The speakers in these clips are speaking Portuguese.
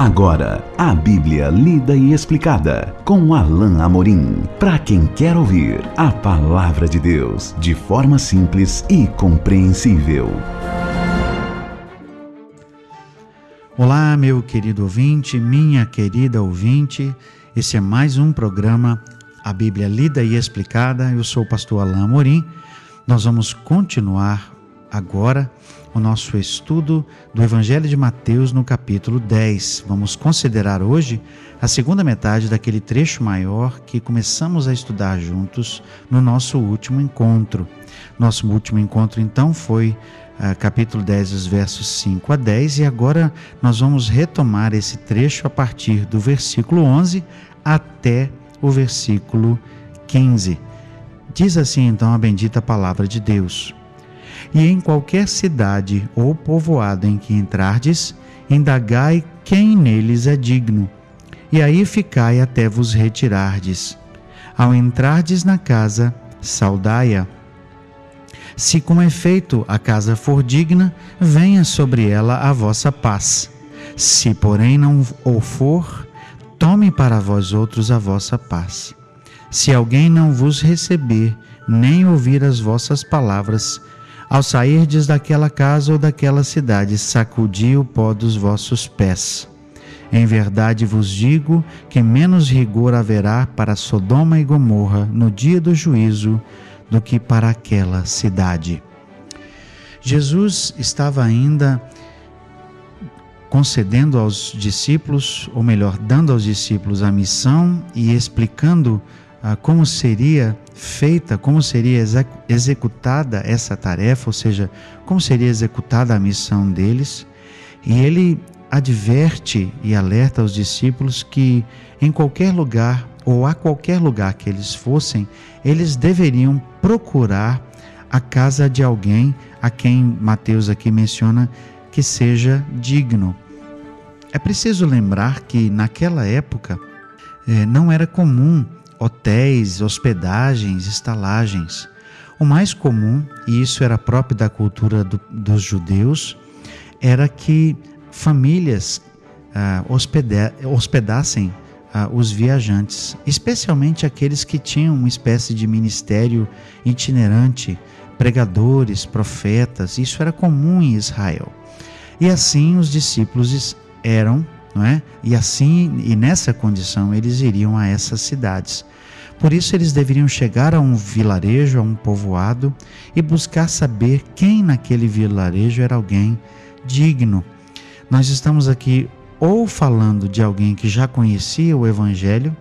Agora, a Bíblia lida e explicada com Alain Amorim. Para quem quer ouvir a palavra de Deus de forma simples e compreensível. Olá, meu querido ouvinte, minha querida ouvinte. Esse é mais um programa A Bíblia lida e explicada. Eu sou o pastor Alain Amorim. Nós vamos continuar agora o nosso estudo do Evangelho de Mateus no capítulo 10. Vamos considerar hoje a segunda metade daquele trecho maior que começamos a estudar juntos no nosso último encontro. Nosso último encontro, então, foi uh, capítulo 10, os versos 5 a 10, e agora nós vamos retomar esse trecho a partir do versículo 11 até o versículo 15. Diz assim então a bendita palavra de Deus. E em qualquer cidade ou povoado em que entrardes, indagai quem neles é digno, e aí ficai até vos retirardes. Ao entrardes na casa, saudai-a. Se com efeito a casa for digna, venha sobre ela a vossa paz. Se, porém, não o for, tome para vós outros a vossa paz. Se alguém não vos receber, nem ouvir as vossas palavras, ao sairdes daquela casa ou daquela cidade, sacudi o pó dos vossos pés. Em verdade vos digo que menos rigor haverá para Sodoma e Gomorra no dia do juízo do que para aquela cidade. Jesus estava ainda concedendo aos discípulos, ou melhor, dando aos discípulos a missão e explicando ah, como seria feita, como seria executada essa tarefa, ou seja, como seria executada a missão deles. E ele adverte e alerta aos discípulos que em qualquer lugar ou a qualquer lugar que eles fossem, eles deveriam procurar a casa de alguém a quem Mateus aqui menciona que seja digno. É preciso lembrar que naquela época eh, não era comum hotéis, hospedagens, estalagens. O mais comum, e isso era próprio da cultura do, dos judeus, era que famílias ah, hospeda hospedassem ah, os viajantes, especialmente aqueles que tinham uma espécie de ministério itinerante, pregadores, profetas, isso era comum em Israel. E assim os discípulos eram, não é? E assim e nessa condição eles iriam a essas cidades. Por isso eles deveriam chegar a um vilarejo, a um povoado e buscar saber quem naquele vilarejo era alguém digno. Nós estamos aqui ou falando de alguém que já conhecia o evangelho,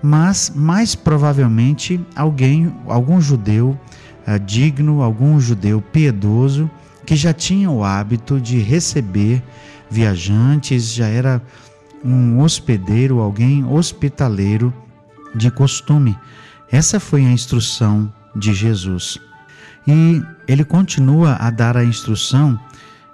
mas mais provavelmente alguém, algum judeu uh, digno, algum judeu piedoso que já tinha o hábito de receber viajantes, já era um hospedeiro, alguém hospitaleiro de costume. Essa foi a instrução de Jesus. E ele continua a dar a instrução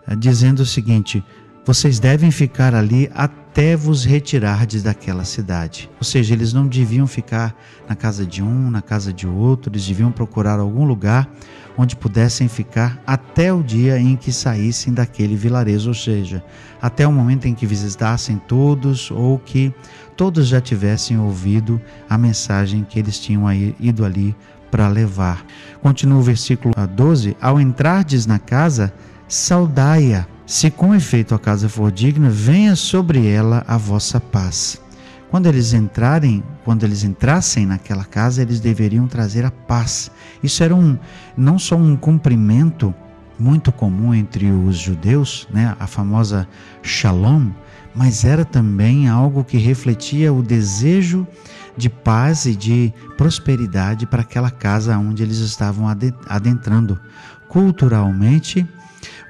eh, dizendo o seguinte: vocês devem ficar ali até vos retirardes daquela cidade. Ou seja, eles não deviam ficar na casa de um, na casa de outro, eles deviam procurar algum lugar onde pudessem ficar até o dia em que saíssem daquele vilarejo, ou seja, até o momento em que visitassem todos ou que todos já tivessem ouvido a mensagem que eles tinham ido ali para levar. Continua o versículo 12: Ao entrardes na casa, saudai-a se com efeito a casa for digna, venha sobre ela a vossa paz. Quando eles entrarem, quando eles entrassem naquela casa, eles deveriam trazer a paz. Isso era um não só um cumprimento muito comum entre os judeus, né, a famosa Shalom, mas era também algo que refletia o desejo de paz e de prosperidade para aquela casa onde eles estavam adentrando. Culturalmente,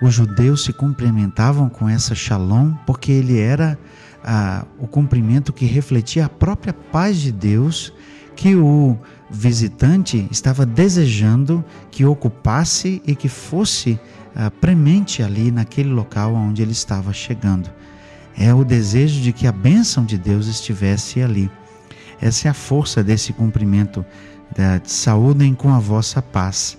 os judeus se cumprimentavam com essa shalom porque ele era ah, o cumprimento que refletia a própria paz de Deus que o visitante estava desejando que ocupasse e que fosse ah, premente ali naquele local onde ele estava chegando. É o desejo de que a bênção de Deus estivesse ali. Essa é a força desse cumprimento. Saúdem com a vossa paz.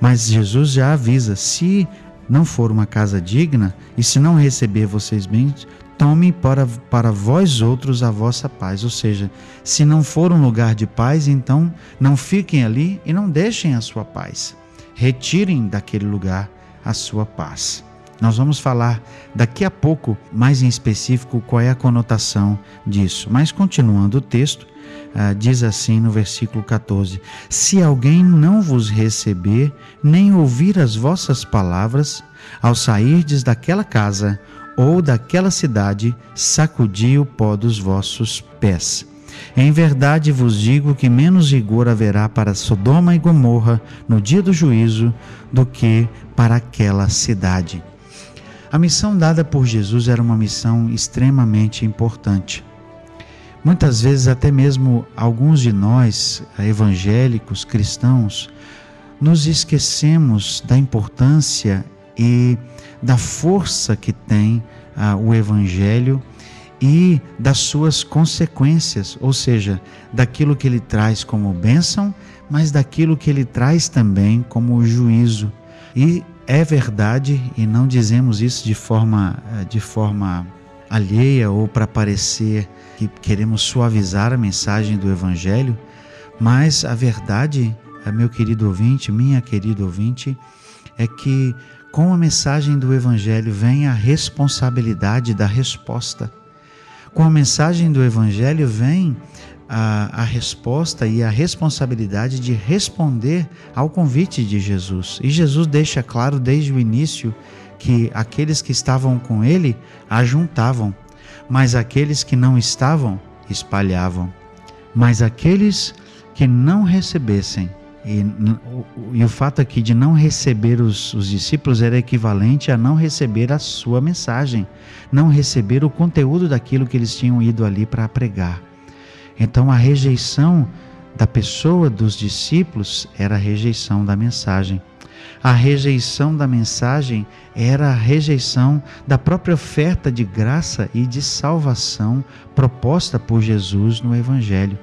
Mas Jesus já avisa: se não for uma casa digna, e se não receber vocês bem, tome para, para vós outros a vossa paz. Ou seja, se não for um lugar de paz, então não fiquem ali e não deixem a sua paz. Retirem daquele lugar a sua paz. Nós vamos falar daqui a pouco, mais em específico, qual é a conotação disso. Mas continuando o texto, uh, diz assim no versículo 14: Se alguém não vos receber, nem ouvir as vossas palavras, ao sairdes daquela casa ou daquela cidade, sacudi o pó dos vossos pés. Em verdade vos digo que menos rigor haverá para Sodoma e Gomorra no dia do juízo do que para aquela cidade. A missão dada por Jesus era uma missão extremamente importante. Muitas vezes, até mesmo alguns de nós, evangélicos, cristãos, nos esquecemos da importância e da força que tem ah, o Evangelho e das suas consequências, ou seja, daquilo que ele traz como bênção, mas daquilo que ele traz também como juízo. E é verdade, e não dizemos isso de forma, eh, de forma alheia ou para parecer que queremos suavizar a mensagem do Evangelho, mas a verdade, eh, meu querido ouvinte, minha querida ouvinte, é que com a mensagem do Evangelho vem a responsabilidade da resposta. Com a mensagem do Evangelho vem a, a resposta e a responsabilidade de responder ao convite de Jesus. E Jesus deixa claro desde o início que aqueles que estavam com ele ajuntavam, mas aqueles que não estavam espalhavam. Mas aqueles que não recebessem, e, e, o fato aqui de não receber os, os, discípulos era equivalente a não receber a sua mensagem, não receber o conteúdo daquilo que eles tinham ido ali para pregar. Então a rejeição da pessoa dos discípulos era a rejeição da mensagem. A rejeição da mensagem era a rejeição da própria oferta de graça e de salvação proposta por Jesus no Evangelho.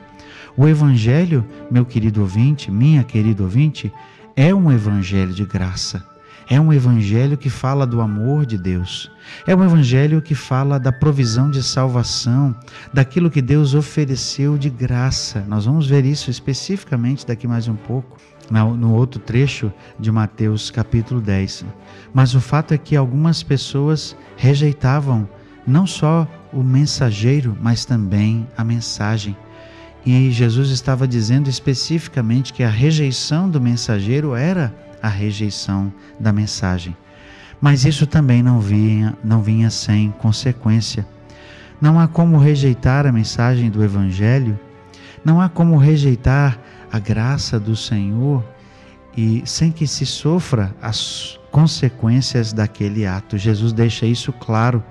O Evangelho, meu querido ouvinte, minha querida ouvinte, é um Evangelho de graça. É um evangelho que fala do amor de Deus. É um evangelho que fala da provisão de salvação, daquilo que Deus ofereceu de graça. Nós vamos ver isso especificamente daqui mais um pouco, no outro trecho de Mateus capítulo 10. Mas o fato é que algumas pessoas rejeitavam não só o mensageiro, mas também a mensagem. E Jesus estava dizendo especificamente que a rejeição do mensageiro era a rejeição da mensagem. Mas isso também não vinha, não vinha sem consequência. Não há como rejeitar a mensagem do Evangelho, não há como rejeitar a graça do Senhor e sem que se sofra as consequências daquele ato. Jesus deixa isso claro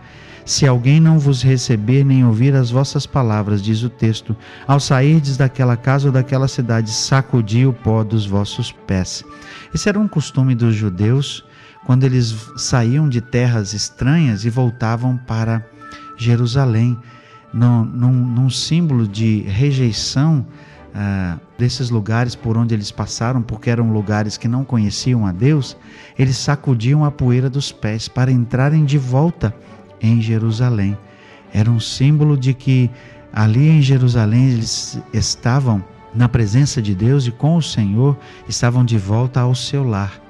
se alguém não vos receber nem ouvir as vossas palavras, diz o texto, ao sairdes daquela casa ou daquela cidade, sacudi o pó dos vossos pés. Esse era um costume dos judeus quando eles saíam de terras estranhas e voltavam para Jerusalém, num, num, num símbolo de rejeição ah, desses lugares por onde eles passaram, porque eram lugares que não conheciam a Deus, eles sacudiam a poeira dos pés para entrarem de volta em Jerusalém. Era um símbolo de que ali em Jerusalém eles estavam na presença de Deus e com o Senhor estavam de volta ao seu lar.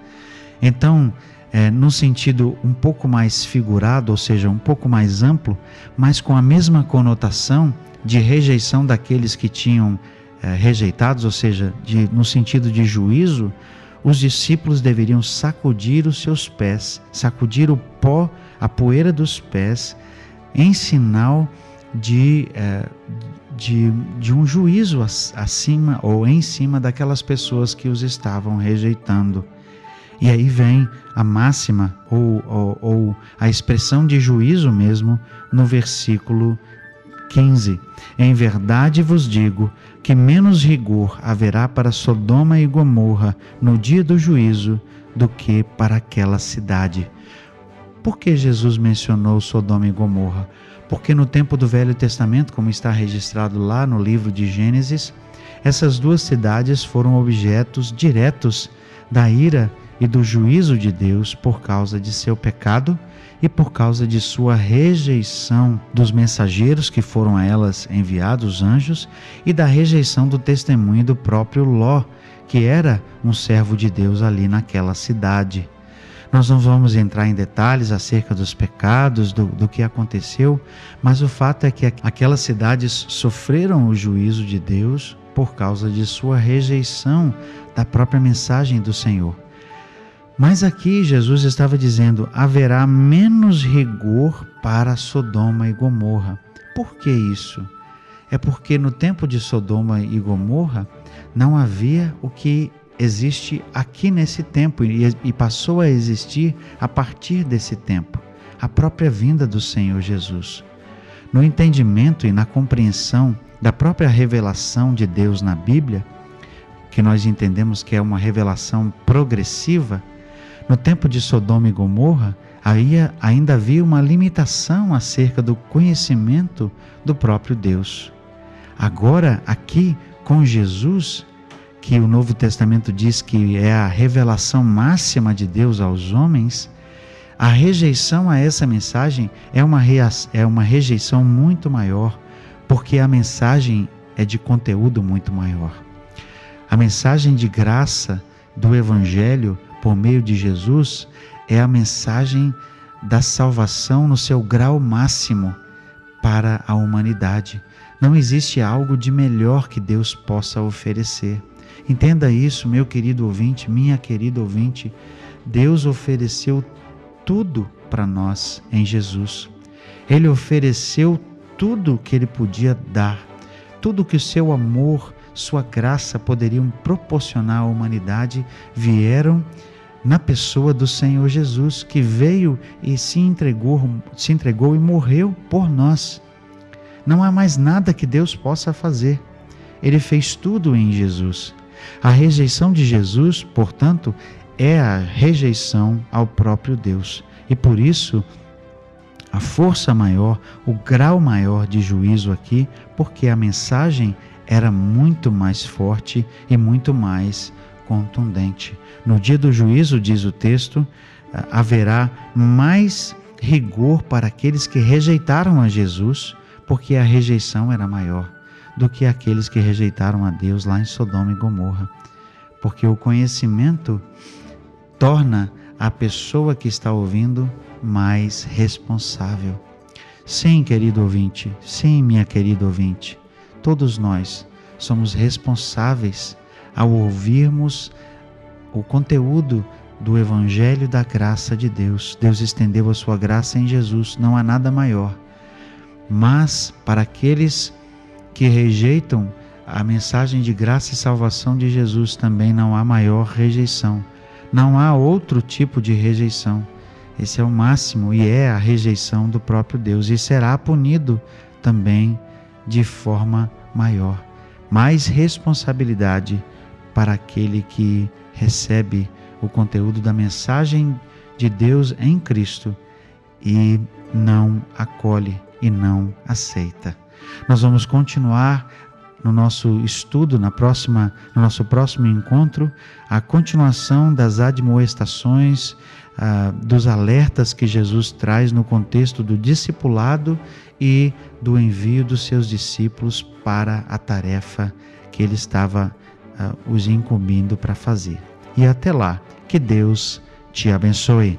Então, é, no sentido um pouco mais figurado, ou seja, um pouco mais amplo, mas com a mesma conotação de rejeição daqueles que tinham é, rejeitados, ou seja, de, no sentido de juízo, os discípulos deveriam sacudir os seus pés, sacudir o pó a poeira dos pés em sinal de, é, de, de um juízo acima ou em cima daquelas pessoas que os estavam rejeitando. E aí vem a máxima ou, ou, ou, a expressão de juízo mesmo no versículo 15. Em verdade vos digo que menos rigor haverá para Sodoma e Gomorra no dia do juízo do que para aquela cidade. Por que Jesus mencionou Sodoma e Gomorra? Porque no tempo do Velho Testamento, como está registrado lá no livro de Gênesis, essas duas cidades foram objetos diretos da ira e do juízo de Deus por causa de seu pecado e por causa de sua rejeição dos mensageiros que foram a elas enviados, os anjos, e da rejeição do testemunho do próprio Ló, que era um servo de Deus ali naquela cidade. Nós não vamos entrar em detalhes acerca dos pecados, do, do que aconteceu, mas o fato é que aquelas cidades sofreram o juízo de Deus por causa de sua rejeição da própria mensagem do Senhor. Mas aqui Jesus estava dizendo: haverá menos rigor para Sodoma e Gomorra. Por que isso? É porque no tempo de Sodoma e Gomorra não havia o que existe aqui nesse tempo e passou a existir a partir desse tempo a própria vinda do Senhor Jesus. No entendimento e na compreensão da própria revelação de Deus na Bíblia, que nós entendemos que é uma revelação progressiva, no tempo de Sodoma e Gomorra, ainda havia uma limitação acerca do conhecimento do próprio Deus. Agora, aqui com Jesus, que o Novo Testamento diz que é a revelação máxima de Deus aos homens, a rejeição a essa mensagem é uma, é uma rejeição muito maior, porque a mensagem é de conteúdo muito maior. A mensagem de graça do Evangelho por meio de Jesus é a mensagem da salvação no seu grau máximo para a humanidade. Não existe algo de melhor que Deus possa oferecer. Entenda isso, meu querido ouvinte, minha querida ouvinte. Deus ofereceu tudo para nós em Jesus. Ele ofereceu tudo que ele podia dar, tudo que o seu amor, sua graça poderiam proporcionar à humanidade, vieram na pessoa do Senhor Jesus, que veio e se entregou, se entregou e morreu por nós. Não há mais nada que Deus possa fazer. Ele fez tudo em Jesus. A rejeição de Jesus, portanto, é a rejeição ao próprio Deus. E por isso, a força maior, o grau maior de juízo aqui, porque a mensagem era muito mais forte e muito mais contundente. No dia do juízo, diz o texto, haverá mais rigor para aqueles que rejeitaram a Jesus, porque a rejeição era maior do que aqueles que rejeitaram a Deus lá em Sodoma e Gomorra. Porque o conhecimento torna a pessoa que está ouvindo mais responsável. Sim, querido ouvinte, sim, minha querida ouvinte, todos nós somos responsáveis ao ouvirmos o conteúdo do Evangelho da graça de Deus. Deus estendeu a sua graça em Jesus, não há nada maior. Mas para aqueles que rejeitam a mensagem de graça e salvação de Jesus, também não há maior rejeição. Não há outro tipo de rejeição. Esse é o máximo e é a rejeição do próprio Deus e será punido também de forma maior. Mais responsabilidade para aquele que recebe o conteúdo da mensagem de Deus em Cristo e não acolhe e não aceita. Nós vamos continuar no nosso estudo, na próxima, no nosso próximo encontro, a continuação das admoestações, ah, dos alertas que Jesus traz no contexto do discipulado e do envio dos seus discípulos para a tarefa que ele estava uh, os incumbindo para fazer. E até lá, que Deus te abençoe.